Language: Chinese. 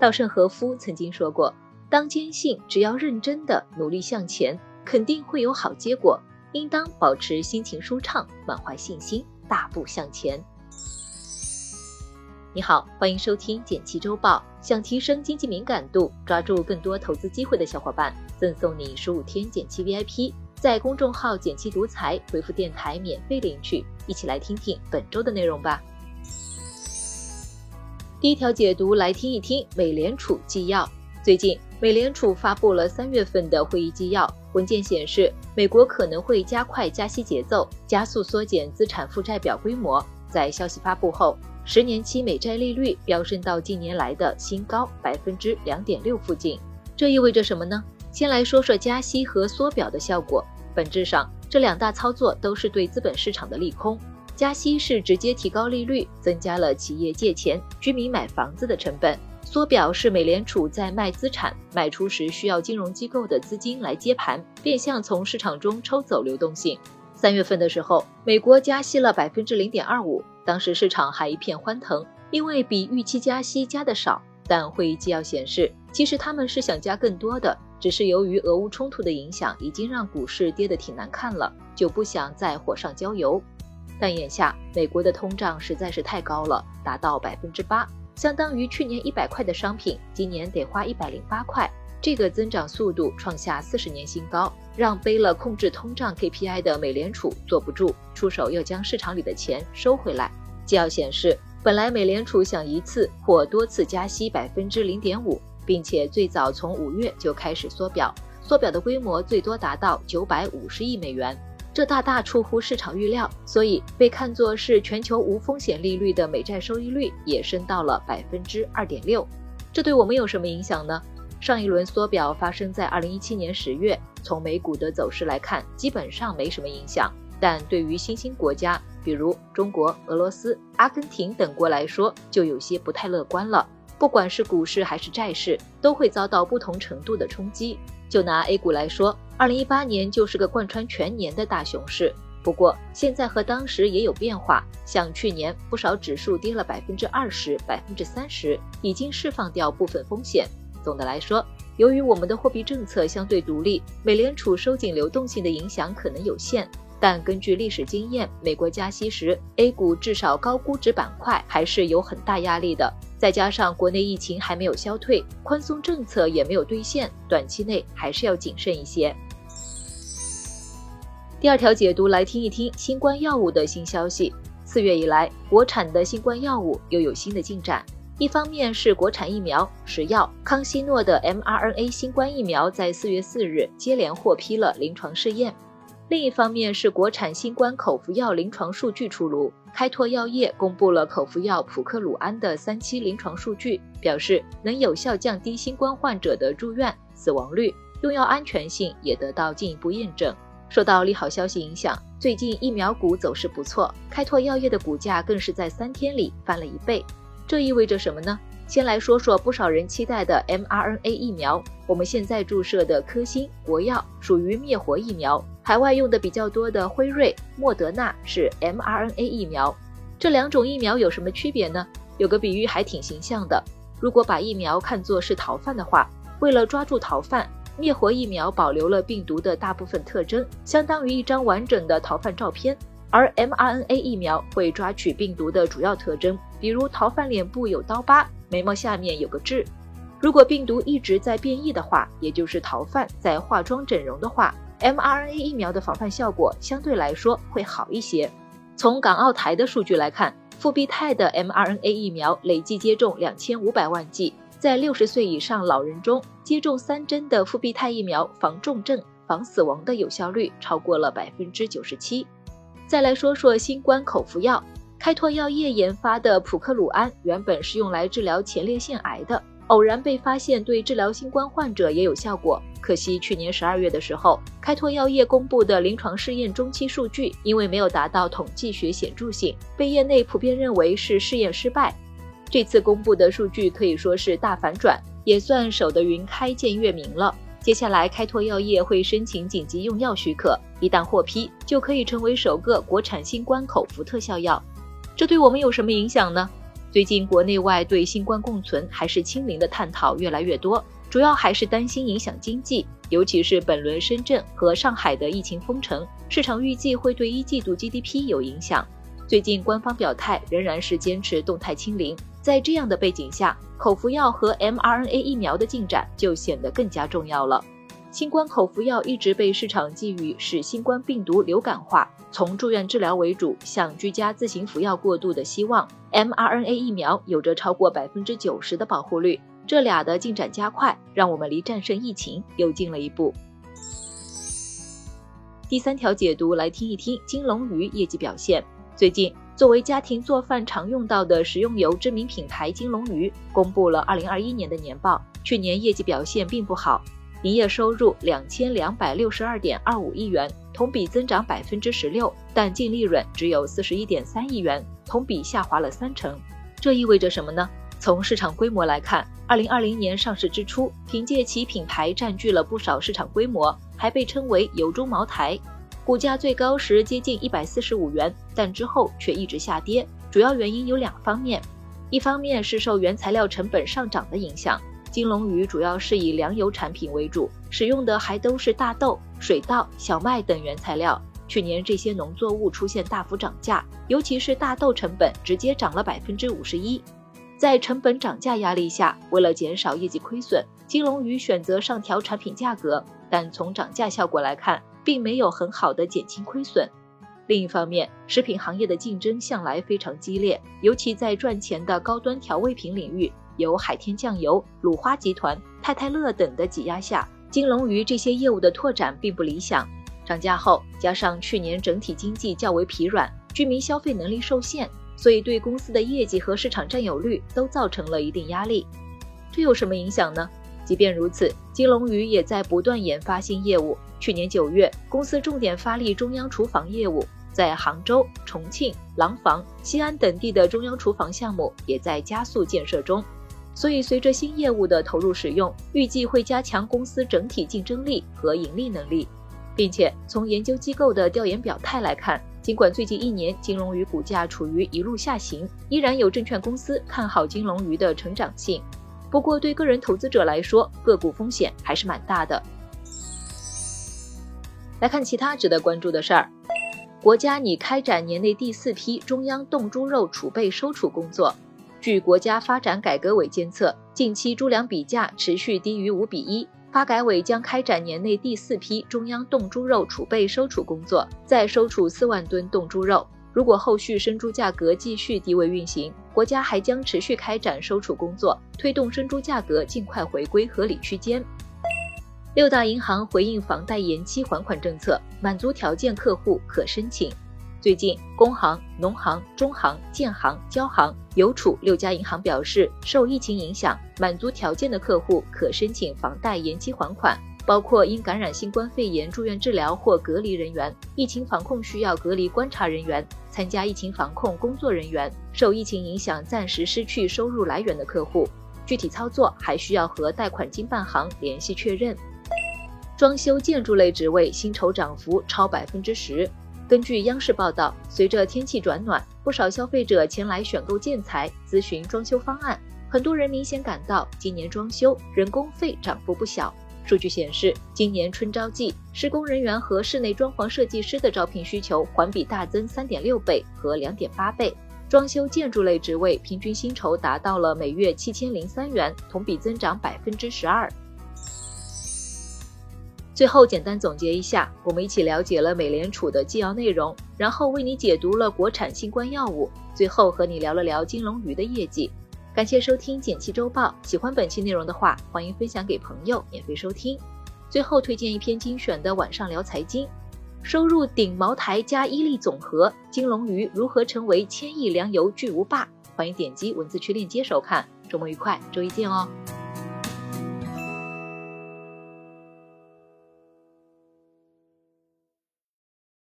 稻盛和夫曾经说过：“当坚信只要认真的努力向前，肯定会有好结果。应当保持心情舒畅，满怀信心，大步向前。”你好，欢迎收听简七周报。想提升经济敏感度，抓住更多投资机会的小伙伴，赠送你十五天简七 VIP。在公众号“简七独裁”回复“电台”免费领取。一起来听听本周的内容吧。第一条解读来听一听美联储纪要。最近，美联储发布了三月份的会议纪要。文件显示，美国可能会加快加息节奏，加速缩减资产负债表规模。在消息发布后，十年期美债利率飙升到近年来的新高，百分之两点六附近。这意味着什么呢？先来说说加息和缩表的效果。本质上，这两大操作都是对资本市场的利空。加息是直接提高利率，增加了企业借钱、居民买房子的成本；缩表是美联储在卖资产卖出时需要金融机构的资金来接盘，变相从市场中抽走流动性。三月份的时候，美国加息了百分之零点二五，当时市场还一片欢腾，因为比预期加息加的少。但会议纪要显示，其实他们是想加更多的，只是由于俄乌冲突的影响，已经让股市跌得挺难看了，就不想再火上浇油。但眼下美国的通胀实在是太高了，达到百分之八，相当于去年一百块的商品，今年得花一百零八块，这个增长速度创下四十年新高，让背了控制通胀 KPI 的美联储坐不住，出手要将市场里的钱收回来。纪要显示，本来美联储想一次或多次加息百分之零点五，并且最早从五月就开始缩表，缩表的规模最多达到九百五十亿美元。这大大出乎市场预料，所以被看作是全球无风险利率的美债收益率也升到了百分之二点六。这对我们有什么影响呢？上一轮缩表发生在二零一七年十月，从美股的走势来看，基本上没什么影响。但对于新兴国家，比如中国、俄罗斯、阿根廷等国来说，就有些不太乐观了。不管是股市还是债市，都会遭到不同程度的冲击。就拿 A 股来说，二零一八年就是个贯穿全年的大熊市。不过现在和当时也有变化，像去年不少指数跌了百分之二十、百分之三十，已经释放掉部分风险。总的来说，由于我们的货币政策相对独立，美联储收紧流动性的影响可能有限。但根据历史经验，美国加息时，A 股至少高估值板块还是有很大压力的。再加上国内疫情还没有消退，宽松政策也没有兑现，短期内还是要谨慎一些。第二条解读来听一听新冠药物的新消息。四月以来，国产的新冠药物又有新的进展。一方面是国产疫苗，石药康希诺的 mRNA 新冠疫苗在四月四日接连获批了临床试验。另一方面是国产新冠口服药临床数据出炉，开拓药业公布了口服药普克鲁安的三期临床数据，表示能有效降低新冠患者的住院死亡率，用药安全性也得到进一步验证。受到利好消息影响，最近疫苗股走势不错，开拓药业的股价更是在三天里翻了一倍。这意味着什么呢？先来说说不少人期待的 mRNA 疫苗。我们现在注射的科兴、国药属于灭活疫苗，海外用的比较多的辉瑞、莫德纳是 mRNA 疫苗。这两种疫苗有什么区别呢？有个比喻还挺形象的。如果把疫苗看作是逃犯的话，为了抓住逃犯，灭活疫苗保留了病毒的大部分特征，相当于一张完整的逃犯照片；而 mRNA 疫苗会抓取病毒的主要特征，比如逃犯脸部有刀疤。眉毛下面有个痣，如果病毒一直在变异的话，也就是逃犯在化妆整容的话，mRNA 疫苗的防范效果相对来说会好一些。从港澳台的数据来看，复必泰的 mRNA 疫苗累计接种两千五百万剂，在六十岁以上老人中，接种三针的复必泰疫苗防重症、防死亡的有效率超过了百分之九十七。再来说说新冠口服药。开拓药业研发的普克鲁安原本是用来治疗前列腺癌的，偶然被发现对治疗新冠患者也有效果。可惜去年十二月的时候，开拓药业公布的临床试验中期数据，因为没有达到统计学显著性，被业内普遍认为是试验失败。这次公布的数据可以说是大反转，也算守得云开见月明了。接下来，开拓药业会申请紧急用药许可，一旦获批，就可以成为首个国产新冠口服特效药。这对我们有什么影响呢？最近国内外对新冠共存还是清零的探讨越来越多，主要还是担心影响经济，尤其是本轮深圳和上海的疫情封城，市场预计会对一季度 GDP 有影响。最近官方表态仍然是坚持动态清零，在这样的背景下，口服药和 mRNA 疫苗的进展就显得更加重要了。新冠口服药一直被市场寄予使新冠病毒流感化、从住院治疗为主向居家自行服药过渡的希望。mRNA 疫苗有着超过百分之九十的保护率，这俩的进展加快，让我们离战胜疫情又近了一步。第三条解读来听一听金龙鱼业绩表现。最近，作为家庭做饭常用到的食用油知名品牌金龙鱼公布了2021年的年报，去年业绩表现并不好，营业收入两千两百六十二点二五亿元，同比增长百分之十六，但净利润只有四十一点三亿元，同比下滑了三成。这意味着什么呢？从市场规模来看，2020年上市之初，凭借其品牌占据了不少市场规模，还被称为“油中茅台”。股价最高时接近一百四十五元，但之后却一直下跌。主要原因有两方面，一方面是受原材料成本上涨的影响，金龙鱼主要是以粮油产品为主，使用的还都是大豆、水稻、小麦等原材料。去年这些农作物出现大幅涨价，尤其是大豆成本直接涨了百分之五十一。在成本涨价压力下，为了减少业绩亏损，金龙鱼选择上调产品价格，但从涨价效果来看。并没有很好的减轻亏损。另一方面，食品行业的竞争向来非常激烈，尤其在赚钱的高端调味品领域，由海天酱油、鲁花集团、太太乐等的挤压下，金龙鱼这些业务的拓展并不理想。涨价后，加上去年整体经济较为疲软，居民消费能力受限，所以对公司的业绩和市场占有率都造成了一定压力。这有什么影响呢？即便如此，金龙鱼也在不断研发新业务。去年九月，公司重点发力中央厨房业务，在杭州、重庆、廊坊、西安等地的中央厨房项目也在加速建设中。所以，随着新业务的投入使用，预计会加强公司整体竞争力和盈利能力。并且，从研究机构的调研表态来看，尽管最近一年金龙鱼股价处于一路下行，依然有证券公司看好金龙鱼的成长性。不过，对个人投资者来说，个股风险还是蛮大的。来看其他值得关注的事儿，国家拟开展年内第四批中央冻猪肉储备收储工作。据国家发展改革委监测，近期猪粮比价持续低于五比一，发改委将开展年内第四批中央冻猪肉储备收储工作，再收储四万吨冻猪肉。如果后续生猪价格继续低位运行，国家还将持续开展收储工作，推动生猪价格尽快回归合理区间。六大银行回应房贷延期还款政策，满足条件客户可申请。最近，工行、农行、中行、建行、交行、邮储六家银行表示，受疫情影响，满足条件的客户可申请房贷延期还款。包括因感染新冠肺炎住院治疗或隔离人员、疫情防控需要隔离观察人员、参加疫情防控工作人员、受疫情影响暂时失去收入来源的客户。具体操作还需要和贷款经办行联系确认。装修建筑类职位薪酬涨幅超百分之十。根据央视报道，随着天气转暖，不少消费者前来选购建材，咨询装修方案。很多人明显感到今年装修人工费涨幅不小。数据显示，今年春招季，施工人员和室内装潢设计师的招聘需求环比大增三点六倍和两点八倍。装修建筑类职位平均薪酬达到了每月七千零三元，同比增长百分之十二。最后简单总结一下，我们一起了解了美联储的纪要内容，然后为你解读了国产新冠药物，最后和你聊了聊金龙鱼的业绩。感谢收听《简七周报》，喜欢本期内容的话，欢迎分享给朋友免费收听。最后推荐一篇精选的晚上聊财经，收入顶茅台加伊利总和，金龙鱼如何成为千亿粮油巨无霸？欢迎点击文字区链接收看。周末愉快，周一见哦。